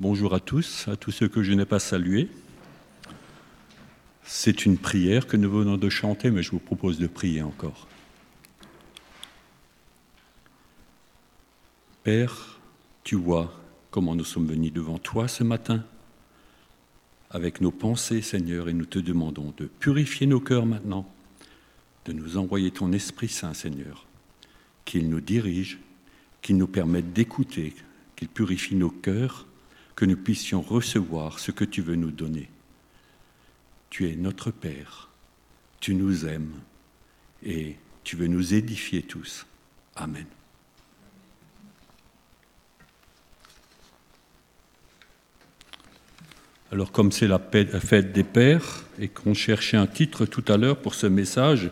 Bonjour à tous, à tous ceux que je n'ai pas salués. C'est une prière que nous venons de chanter, mais je vous propose de prier encore. Père, tu vois comment nous sommes venus devant toi ce matin, avec nos pensées, Seigneur, et nous te demandons de purifier nos cœurs maintenant, de nous envoyer ton Esprit Saint, Seigneur, qu'il nous dirige, qu'il nous permette d'écouter, qu'il purifie nos cœurs, que nous puissions recevoir ce que tu veux nous donner. Tu es notre Père, tu nous aimes et tu veux nous édifier tous. Amen. Alors comme c'est la fête des pères et qu'on cherchait un titre tout à l'heure pour ce message,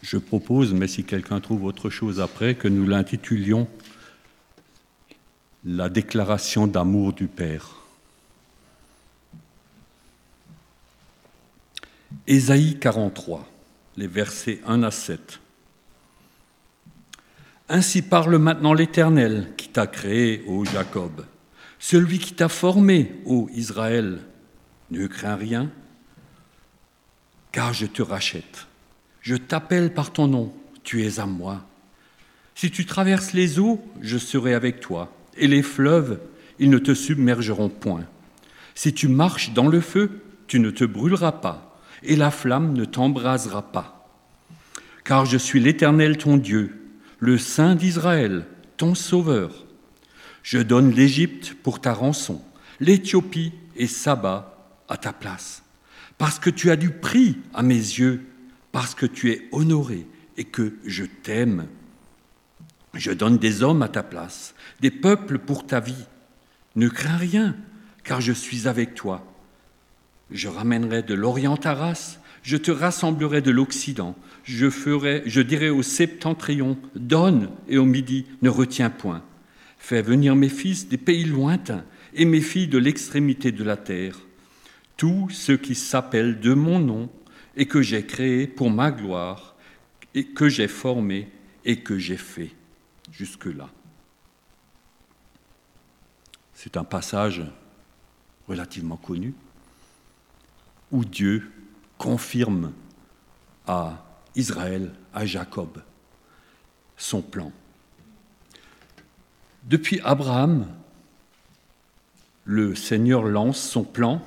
je propose, mais si quelqu'un trouve autre chose après, que nous l'intitulions La déclaration d'amour du Père. Ésaïe 43, les versets 1 à 7. Ainsi parle maintenant l'Éternel qui t'a créé, ô Jacob. Celui qui t'a formé, ô Israël, ne crains rien, car je te rachète. Je t'appelle par ton nom, tu es à moi. Si tu traverses les eaux, je serai avec toi, et les fleuves, ils ne te submergeront point. Si tu marches dans le feu, tu ne te brûleras pas, et la flamme ne t'embrasera pas. Car je suis l'Éternel ton Dieu, le Saint d'Israël, ton Sauveur. Je donne l'Égypte pour ta rançon, l'Éthiopie et Saba à ta place. Parce que tu as du prix à mes yeux, parce que tu es honoré et que je t'aime. Je donne des hommes à ta place, des peuples pour ta vie. Ne crains rien, car je suis avec toi. Je ramènerai de l'Orient ta race, je te rassemblerai de l'Occident, je ferai, je dirai au septentrion, donne, et au midi, ne retiens point. Fais venir mes fils des pays lointains et mes filles de l'extrémité de la terre, tous ceux qui s'appellent de mon nom et que j'ai créé pour ma gloire, et que j'ai formé et que j'ai fait jusque-là. C'est un passage relativement connu où Dieu confirme à Israël, à Jacob, son plan. Depuis Abraham, le Seigneur lance son plan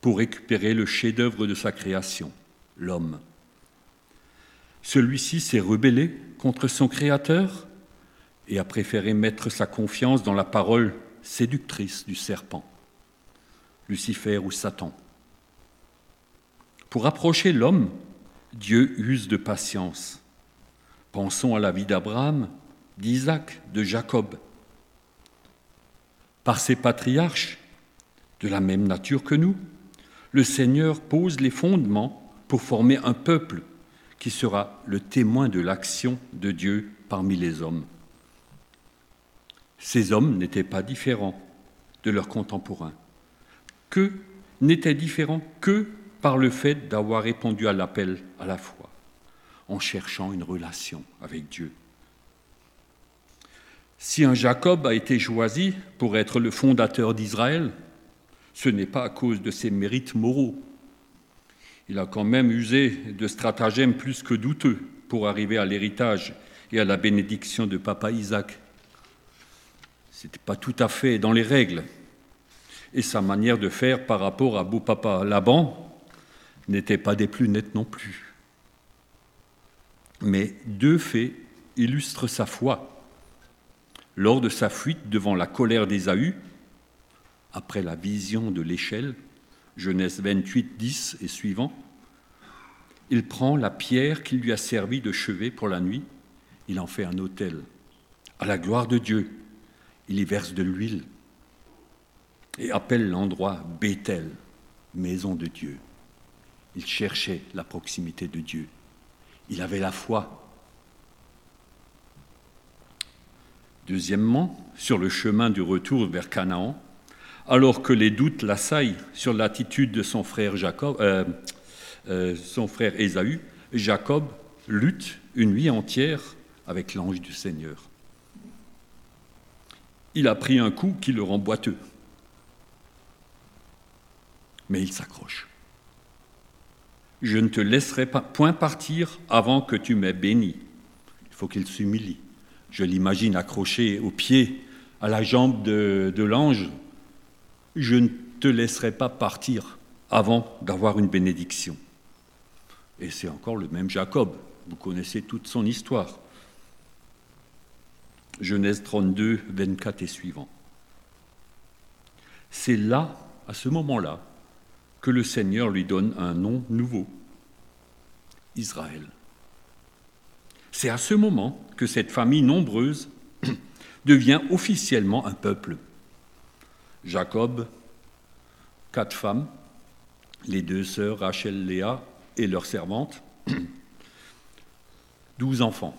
pour récupérer le chef-d'œuvre de sa création, l'homme. Celui-ci s'est rebellé contre son Créateur et a préféré mettre sa confiance dans la parole séductrice du serpent, Lucifer ou Satan. Pour approcher l'homme, Dieu use de patience. Pensons à la vie d'Abraham, d'Isaac, de Jacob, par ses patriarches, de la même nature que nous, le Seigneur pose les fondements pour former un peuple qui sera le témoin de l'action de Dieu parmi les hommes. Ces hommes n'étaient pas différents de leurs contemporains, que n'étaient différents que par le fait d'avoir répondu à l'appel à la foi, en cherchant une relation avec Dieu. Si un Jacob a été choisi pour être le fondateur d'Israël, ce n'est pas à cause de ses mérites moraux. Il a quand même usé de stratagèmes plus que douteux pour arriver à l'héritage et à la bénédiction de papa Isaac. N'était pas tout à fait dans les règles. Et sa manière de faire par rapport à beau papa Laban n'était pas des plus nettes non plus. Mais deux faits illustrent sa foi lors de sa fuite devant la colère d'Ésaü, après la vision de l'échelle, Genèse 28, 10 et suivant, il prend la pierre qui lui a servi de chevet pour la nuit, il en fait un autel. À la gloire de Dieu, il y verse de l'huile et appelle l'endroit Bethel, maison de Dieu. Il cherchait la proximité de Dieu. Il avait la foi Deuxièmement, sur le chemin du retour vers Canaan, alors que les doutes l'assaillent sur l'attitude de son frère Jacob, euh, euh, son frère Ésaü, Jacob lutte une nuit entière avec l'ange du Seigneur. Il a pris un coup qui le rend boiteux. Mais il s'accroche. Je ne te laisserai point partir avant que tu m'aies béni. Il faut qu'il s'humilie. Je l'imagine accroché au pied, à la jambe de l'ange. Je ne te laisserai pas partir avant d'avoir une bénédiction. Et c'est encore le même Jacob. Vous connaissez toute son histoire. Genèse 32, 24 et suivant. C'est là, à ce moment-là, que le Seigneur lui donne un nom nouveau, Israël. C'est à ce moment que cette famille nombreuse devient officiellement un peuple. Jacob, quatre femmes, les deux sœurs Rachel, Léa et leurs servantes, douze enfants,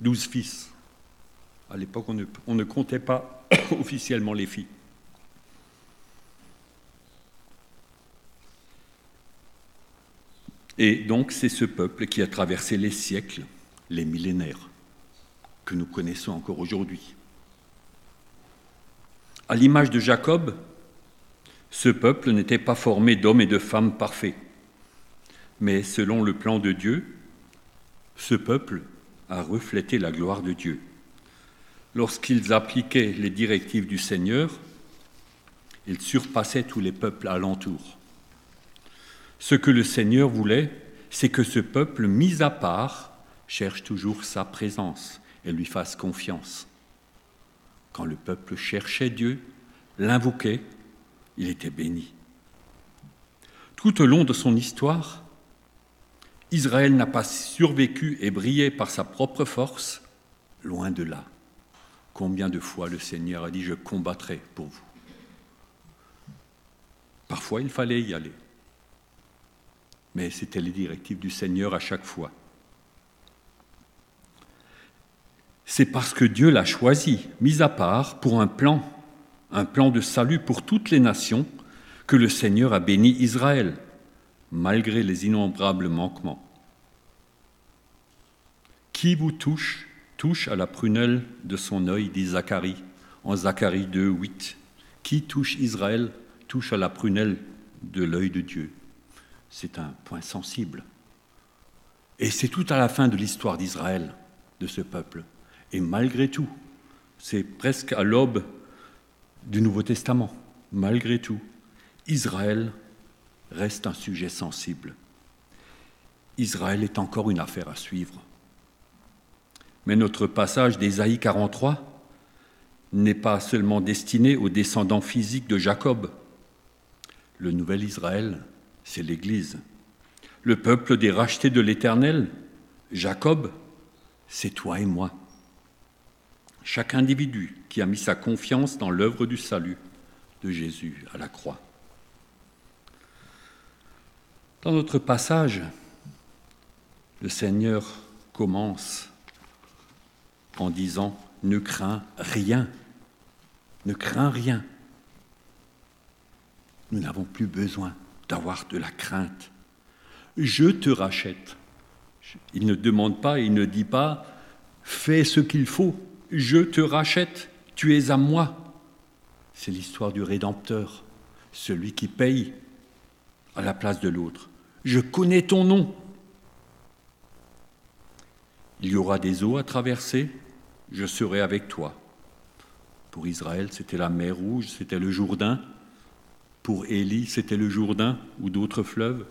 douze fils. À l'époque, on, ne, comptait pas officiellement les filles. Et donc, c'est ce peuple qui a traversé les siècles, les millénaires, que nous connaissons encore aujourd'hui. À l'image de Jacob, ce peuple n'était pas formé d'hommes et de femmes parfaits, mais selon le plan de Dieu, ce peuple a reflété la gloire de Dieu. Lorsqu'ils appliquaient les directives du Seigneur, ils surpassaient tous les peuples alentours. Ce que le Seigneur voulait, c'est que ce peuple mis à part cherche toujours sa présence et lui fasse confiance. Quand le peuple cherchait Dieu, l'invoquait, il était béni. Tout au long de son histoire, Israël n'a pas survécu et brillé par sa propre force, loin de là. Combien de fois le Seigneur a dit Je combattrai pour vous Parfois il fallait y aller, mais c'était les directives du Seigneur à chaque fois. C'est parce que Dieu l'a choisi, mis à part, pour un plan un plan de salut pour toutes les nations que le Seigneur a béni Israël, malgré les innombrables manquements. Qui vous touche, touche à la prunelle de son œil, dit Zacharie, en Zacharie 2, 8. Qui touche Israël, touche à la prunelle de l'œil de Dieu. C'est un point sensible. Et c'est tout à la fin de l'histoire d'Israël, de ce peuple. Et malgré tout, c'est presque à l'aube du Nouveau Testament. Malgré tout, Israël reste un sujet sensible. Israël est encore une affaire à suivre. Mais notre passage d'Ésaïe 43 n'est pas seulement destiné aux descendants physiques de Jacob. Le nouvel Israël, c'est l'Église. Le peuple des rachetés de l'Éternel, Jacob, c'est toi et moi chaque individu qui a mis sa confiance dans l'œuvre du salut de Jésus à la croix. Dans notre passage, le Seigneur commence en disant Ne crains rien, ne crains rien. Nous n'avons plus besoin d'avoir de la crainte. Je te rachète. Il ne demande pas, il ne dit pas Fais ce qu'il faut je te rachète, tu es à moi. C'est l'histoire du Rédempteur, celui qui paye à la place de l'autre. Je connais ton nom. Il y aura des eaux à traverser, je serai avec toi. Pour Israël, c'était la mer Rouge, c'était le Jourdain. Pour Élie, c'était le Jourdain ou d'autres fleuves.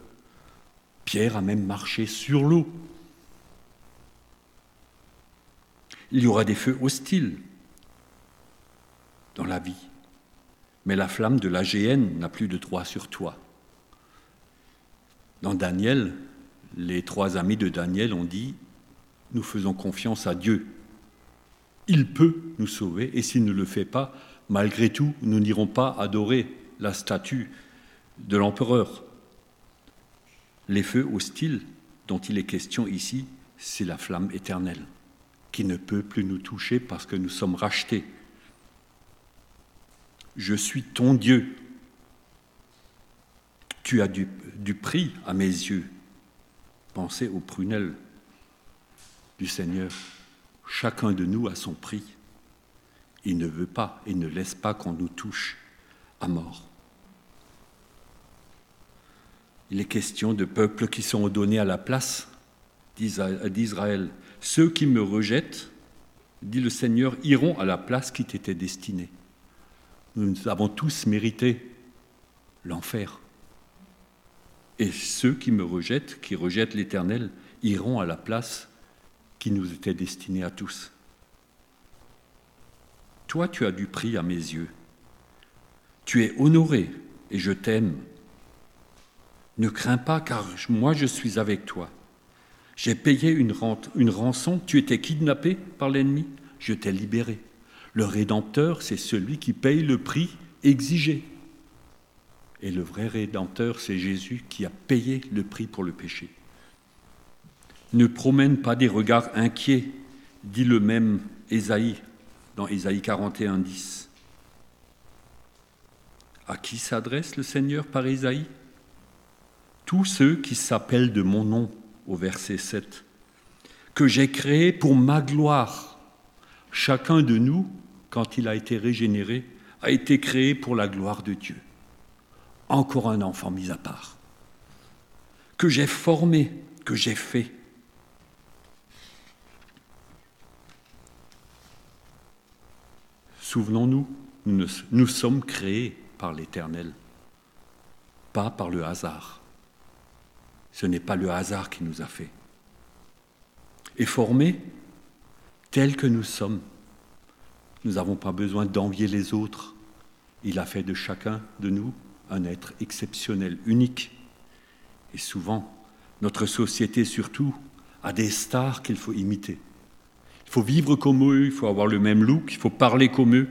Pierre a même marché sur l'eau. Il y aura des feux hostiles dans la vie, mais la flamme de la géhenne n'a plus de droit sur toi. Dans Daniel, les trois amis de Daniel ont dit, nous faisons confiance à Dieu. Il peut nous sauver, et s'il ne le fait pas, malgré tout, nous n'irons pas adorer la statue de l'empereur. Les feux hostiles dont il est question ici, c'est la flamme éternelle qui ne peut plus nous toucher parce que nous sommes rachetés. Je suis ton Dieu. Tu as du, prix à mes yeux. Pensez aux prunelles du Seigneur. Chacun de nous a son prix. Il ne veut pas et ne laisse pas qu'on nous touche à mort. Il est question de peuples qui sont donnés à la place d'Israël. Ceux qui me rejettent, dit le Seigneur, iront à la place qui t'était destinée. Nous avons tous mérité l'enfer. Et ceux qui me rejettent, qui rejettent l'Éternel, iront à la place qui nous était destinée à tous. Toi, tu as du prix à mes yeux. Tu es honoré et je t'aime. Ne crains pas, car moi je suis avec toi. J'ai payé une, une rançon, tu étais kidnappé par l'ennemi, je t'ai libéré. Le Rédempteur, c'est celui qui paye le prix exigé. Et le vrai Rédempteur, c'est Jésus qui a payé le prix pour le péché. Ne promène pas des regards inquiets, dit le même Ésaïe dans Ésaïe 41, 10. À qui s'adresse le Seigneur par Ésaïe? Tous ceux qui s'appellent de mon nom, au verset 7, que j'ai créé pour ma gloire. Chacun de nous, quand il a été régénéré, a été créé pour la gloire de Dieu. Encore un enfant mis à part. Que j'ai formé, que j'ai fait. Souvenons-nous, nous, sommes créés par l'Éternel, pas par le hasard. Ce n'est pas le hasard qui nous a fait. Et formés tels que nous sommes, nous n'avons pas besoin d'envier les autres. Il a fait de chacun de nous un être exceptionnel, unique. Et souvent, notre société surtout a des stars qu'il faut imiter. Il faut vivre comme eux, il faut avoir le même look, il faut parler comme eux.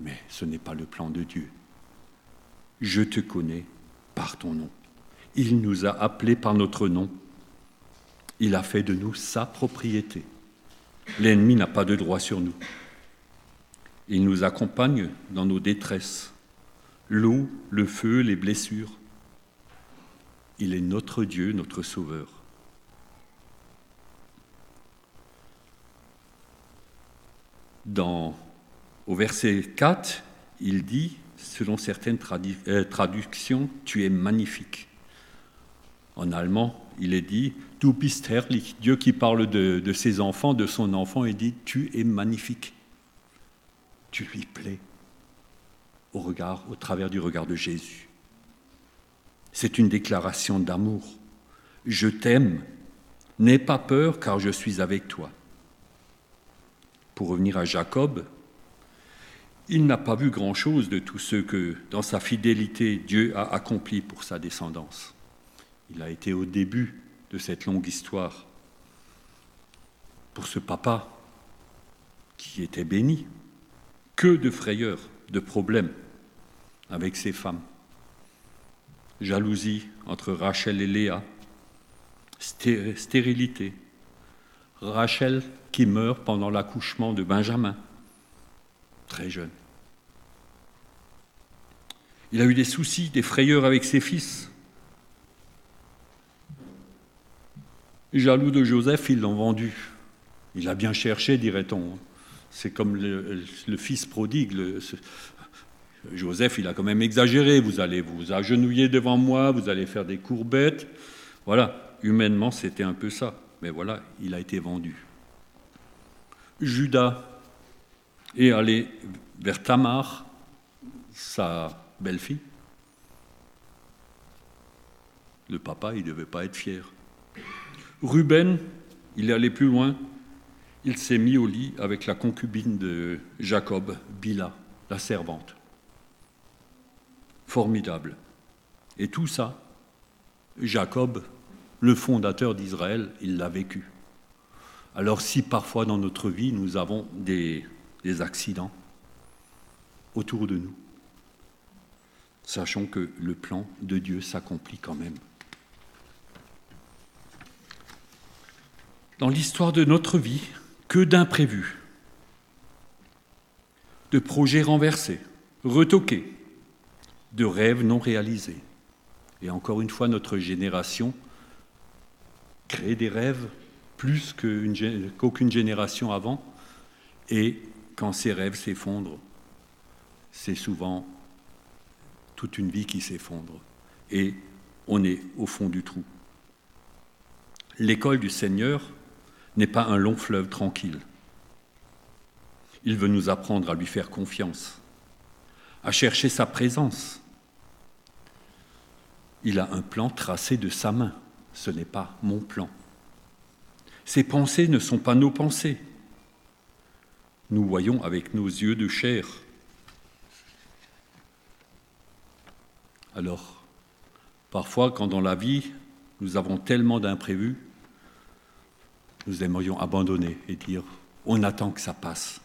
Mais ce n'est pas le plan de Dieu. Je te connais par ton nom. Il nous a appelés par notre nom. Il a fait de nous sa propriété. L'ennemi n'a pas de droit sur nous. Il nous accompagne dans nos détresses, l'eau, le feu, les blessures. Il est notre Dieu, notre Sauveur. Dans, au verset 4, il dit, selon certaines euh, traductions, Tu es magnifique. En allemand, il est dit, Du bist herrlich. Dieu qui parle de, ses enfants, de son enfant, il dit, Tu es magnifique. Tu lui plais au regard, au travers du regard de Jésus. C'est une déclaration d'amour. Je t'aime. N'aie pas peur car je suis avec toi. Pour revenir à Jacob, il n'a pas vu grand-chose de tout ce que, dans sa fidélité, Dieu a accompli pour sa descendance. Il a été au début de cette longue histoire. Pour ce papa qui était béni, que de frayeurs, de problèmes avec ses femmes. Jalousie entre Rachel et Léa, stérilité. Rachel qui meurt pendant l'accouchement de Benjamin, très jeune. Il a eu des soucis, des frayeurs avec ses fils. Jaloux de Joseph, ils l'ont vendu. Il a bien cherché, dirait-on. C'est comme le, fils prodigue. Joseph, il a quand même exagéré. Vous allez vous agenouiller devant moi, vous allez faire des courbettes. Voilà, humainement, c'était un peu ça. Mais voilà, il a été vendu. Judas est allé vers Tamar, sa belle-fille. Le papa, il ne devait pas être fier. Ruben, il est allé plus loin, il s'est mis au lit avec la concubine de Jacob, Bila, la servante. Formidable. Et tout ça, Jacob, le fondateur d'Israël, il l'a vécu. Alors si parfois dans notre vie nous avons des, des accidents autour de nous, sachons que le plan de Dieu s'accomplit quand même. Dans l'histoire de notre vie, que d'imprévus, de projets renversés, retoqués, de rêves non réalisés. Et encore une fois, notre génération crée des rêves plus qu'aucune génération avant, et quand ces rêves s'effondrent, c'est souvent toute une vie qui s'effondre et on est au fond du trou. L'école du Seigneur n'est pas un long fleuve tranquille. Il veut nous apprendre à lui faire confiance, à chercher sa présence. Il a un plan tracé de sa main, ce n'est pas mon plan. Ses pensées ne sont pas nos pensées. Nous voyons avec nos yeux de chair. Alors, parfois, quand dans la vie, nous avons tellement d'imprévus, nous aimerions abandonner et dire, on attend que ça passe.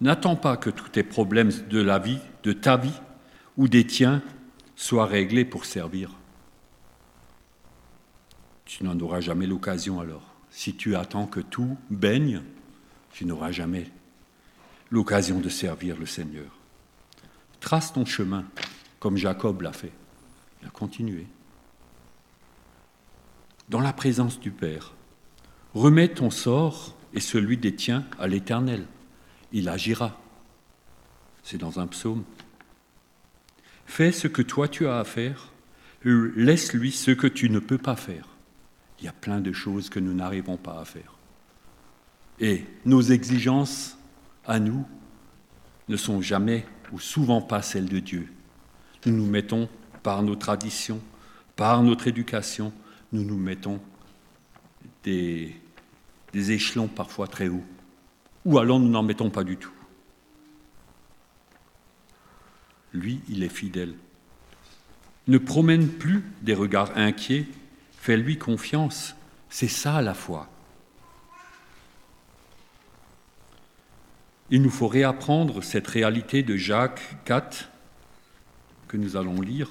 N'attends pas que tous tes problèmes de la vie, de ta vie ou des tiens soient réglés pour servir. Tu n'en auras jamais l'occasion alors. Si tu attends que tout baigne, tu n'auras jamais l'occasion de servir le Seigneur. Trace ton chemin, comme Jacob l'a fait. Il a continué. Dans la présence du Père, remets ton sort et celui des tiens à l'Éternel. Il agira. C'est dans un psaume. Fais ce que toi tu as à faire, laisse-lui ce que tu ne peux pas faire. Il y a plein de choses que nous n'arrivons pas à faire. Et nos exigences à nous ne sont jamais ou souvent pas celles de Dieu. Nous nous mettons par nos traditions, par notre éducation, nous nous mettons des, échelons parfois très hauts. Ou alors nous n'en mettons pas du tout. Lui, il est fidèle. Ne promène plus des regards inquiets, fais-lui confiance. C'est ça la foi. Il nous faut réapprendre cette réalité de Jacques 4 que nous allons lire,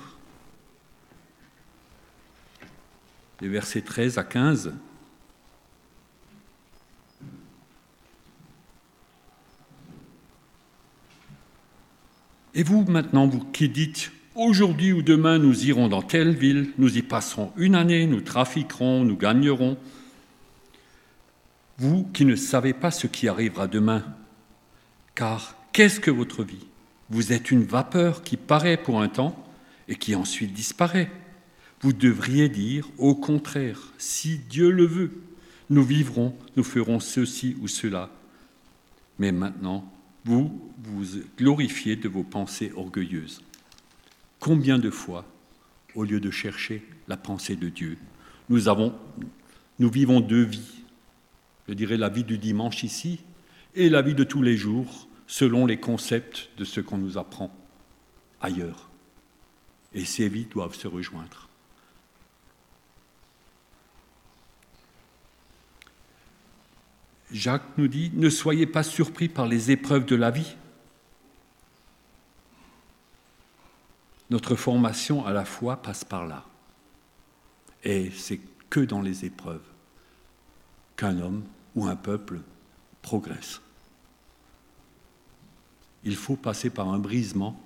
les versets 13 à 15. Et vous maintenant, vous qui dites, aujourd'hui ou demain nous irons dans telle ville, nous y passerons une année, nous trafiquerons, nous gagnerons, vous qui ne savez pas ce qui arrivera demain, car qu'est-ce que votre vie? Vous êtes une vapeur qui paraît pour un temps et qui ensuite disparaît. Vous devriez dire, au contraire, si Dieu le veut, nous vivrons, nous ferons ceci ou cela. Mais maintenant, vous vous glorifiez de vos pensées orgueilleuses. Combien de fois, au lieu de chercher la pensée de Dieu, nous, vivons deux vies Je dirais la vie du dimanche ici et la vie de tous les jours selon les concepts de ce qu'on nous apprend ailleurs. Et ces vies doivent se rejoindre. Jacques nous dit, ne soyez pas surpris par les épreuves de la vie. Notre formation à la foi passe par là. Et c'est que dans les épreuves qu'un homme ou un peuple progresse. Il faut passer par un brisement.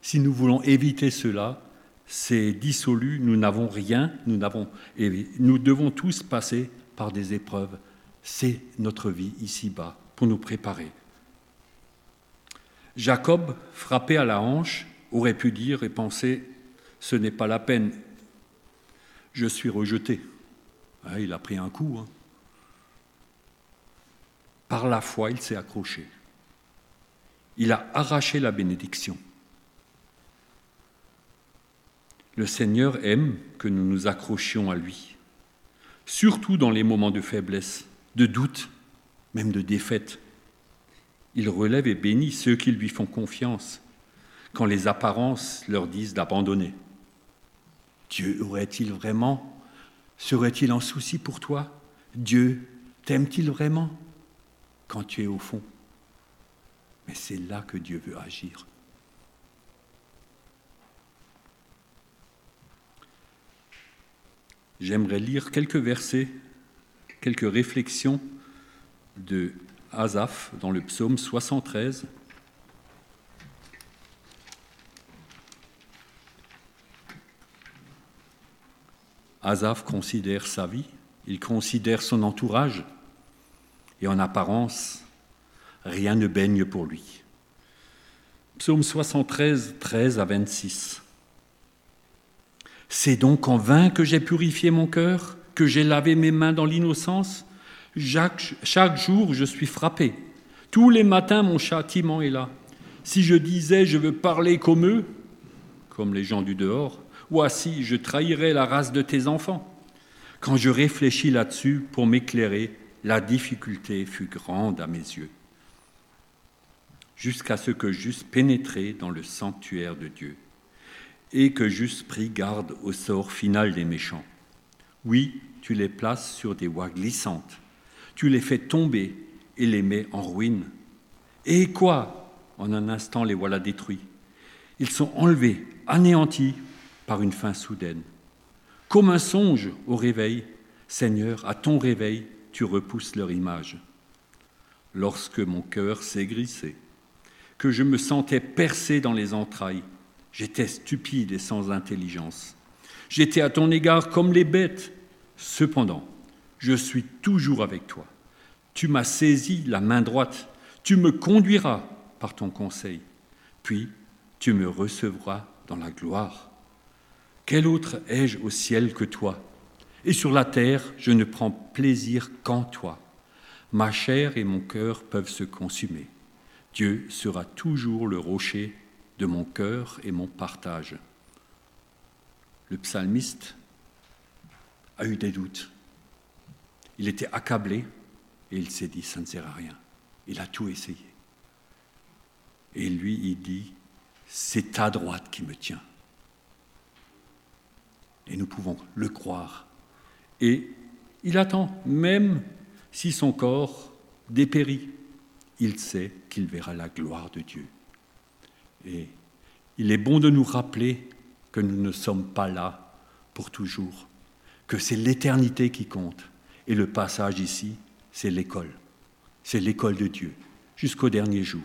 Si nous voulons éviter cela, c'est dissolu, nous n'avons rien, nous, n'avons, nous devons tous passer par des épreuves c'est notre vie ici-bas pour nous préparer. Jacob, frappé à la hanche, aurait pu dire et penser Ce n'est pas la peine, je suis rejeté. Ah, il a pris un coup. Hein. Par la foi, il s'est accroché. Il a arraché la bénédiction. Le Seigneur aime que nous nous accrochions à lui, surtout dans les moments de faiblesse de doute, même de défaite. Il relève et bénit ceux qui lui font confiance quand les apparences leur disent d'abandonner. Dieu aurait-il vraiment, serait-il en souci pour toi? Dieu t'aime-t-il vraiment? Quand tu es au fond Mais c'est là que Dieu veut agir. J'aimerais lire quelques versets quelques réflexions de Asaph dans le psaume 73. Asaph considère sa vie, il considère son entourage, et en apparence, rien ne baigne pour lui. Psaume 73, 13 à 26. C'est donc en vain que j'ai purifié mon cœur, que j'ai lavé mes mains dans l'innocence. Chaque, chaque jour, je suis frappé. Tous les matins, mon châtiment est là. Si je disais je veux parler comme eux, comme les gens du dehors, voici, je trahirais la race de tes enfants? Quand je réfléchis là-dessus pour m'éclairer, la difficulté fut grande à mes yeux, jusqu'à ce que j'eusse pénétré dans le sanctuaire de Dieu et que j'eusse pris garde au sort final des méchants. Oui, tu les places sur des voies glissantes, tu les fais tomber et les mets en ruine. Et quoi? En un instant, les voilà détruits. Ils sont enlevés, anéantis par une fin soudaine. Comme un songe au réveil, Seigneur, à ton réveil, tu repousses leur image. Lorsque mon cœur grissé, que je me sentais percé dans les entrailles, j'étais stupide et sans intelligence. J'étais à ton égard comme les bêtes. Cependant, je suis toujours avec toi. Tu m'as saisi la main droite. Tu me conduiras par ton conseil. Puis tu me recevras dans la gloire. Quel autre ai-je au ciel que toi? Et sur la terre, je ne prends plaisir qu'en toi. Ma chair et mon cœur peuvent se consumer. Dieu sera toujours le rocher de mon cœur et mon partage. Le psalmiste a eu des doutes. Il était accablé et il s'est dit, ça ne sert à rien. Il a tout essayé. Et lui, il dit, c'est ta droite qui me tient. Et nous pouvons le croire. Et il attend, même si son corps dépérit, il sait qu'il verra la gloire de Dieu. Et il est bon de nous rappeler que nous ne sommes pas là pour toujours, que c'est l'éternité qui compte. Et le passage ici, c'est l'école. C'est l'école de Dieu, jusqu'au dernier jour.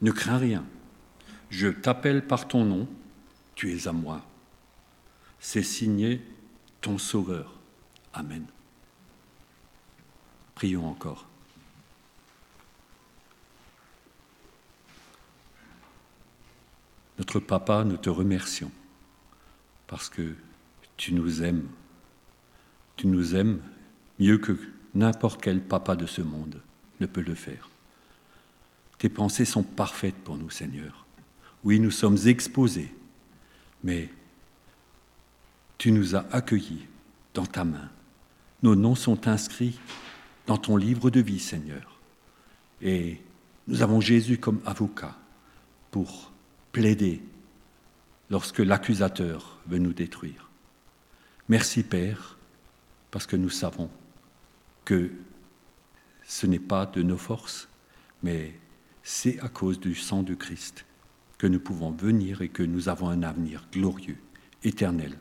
Ne crains rien. Je t'appelle par ton nom, tu es à moi. C'est signé ton Sauveur. Amen. Prions encore. Notre Papa, nous te remercions parce que tu nous aimes tu nous aimes mieux que n'importe quel papa de ce monde ne peut le faire. Tes pensées sont parfaites pour nous, Seigneur. Oui, nous sommes exposés, mais tu nous as accueillis dans ta main. Nos noms sont inscrits dans ton livre de vie, Seigneur. Et nous avons Jésus comme avocat pour plaider lorsque l'accusateur veut nous détruire. Merci, Père parce que nous savons que ce n'est pas de nos forces, mais c'est à cause du sang de Christ que nous pouvons venir et que nous avons un avenir glorieux, éternel.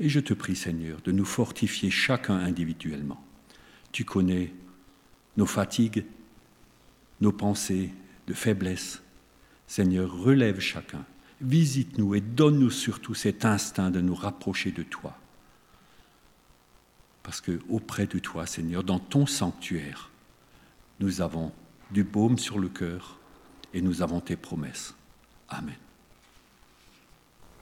Et je te prie, Seigneur, de nous fortifier chacun individuellement. Tu connais nos fatigues, nos pensées de faiblesse. Seigneur, relève chacun, visite-nous et donne-nous surtout cet instinct de nous rapprocher de toi parce que auprès de toi, Seigneur, dans ton sanctuaire, nous avons du baume sur le cœur et nous avons tes promesses. Amen.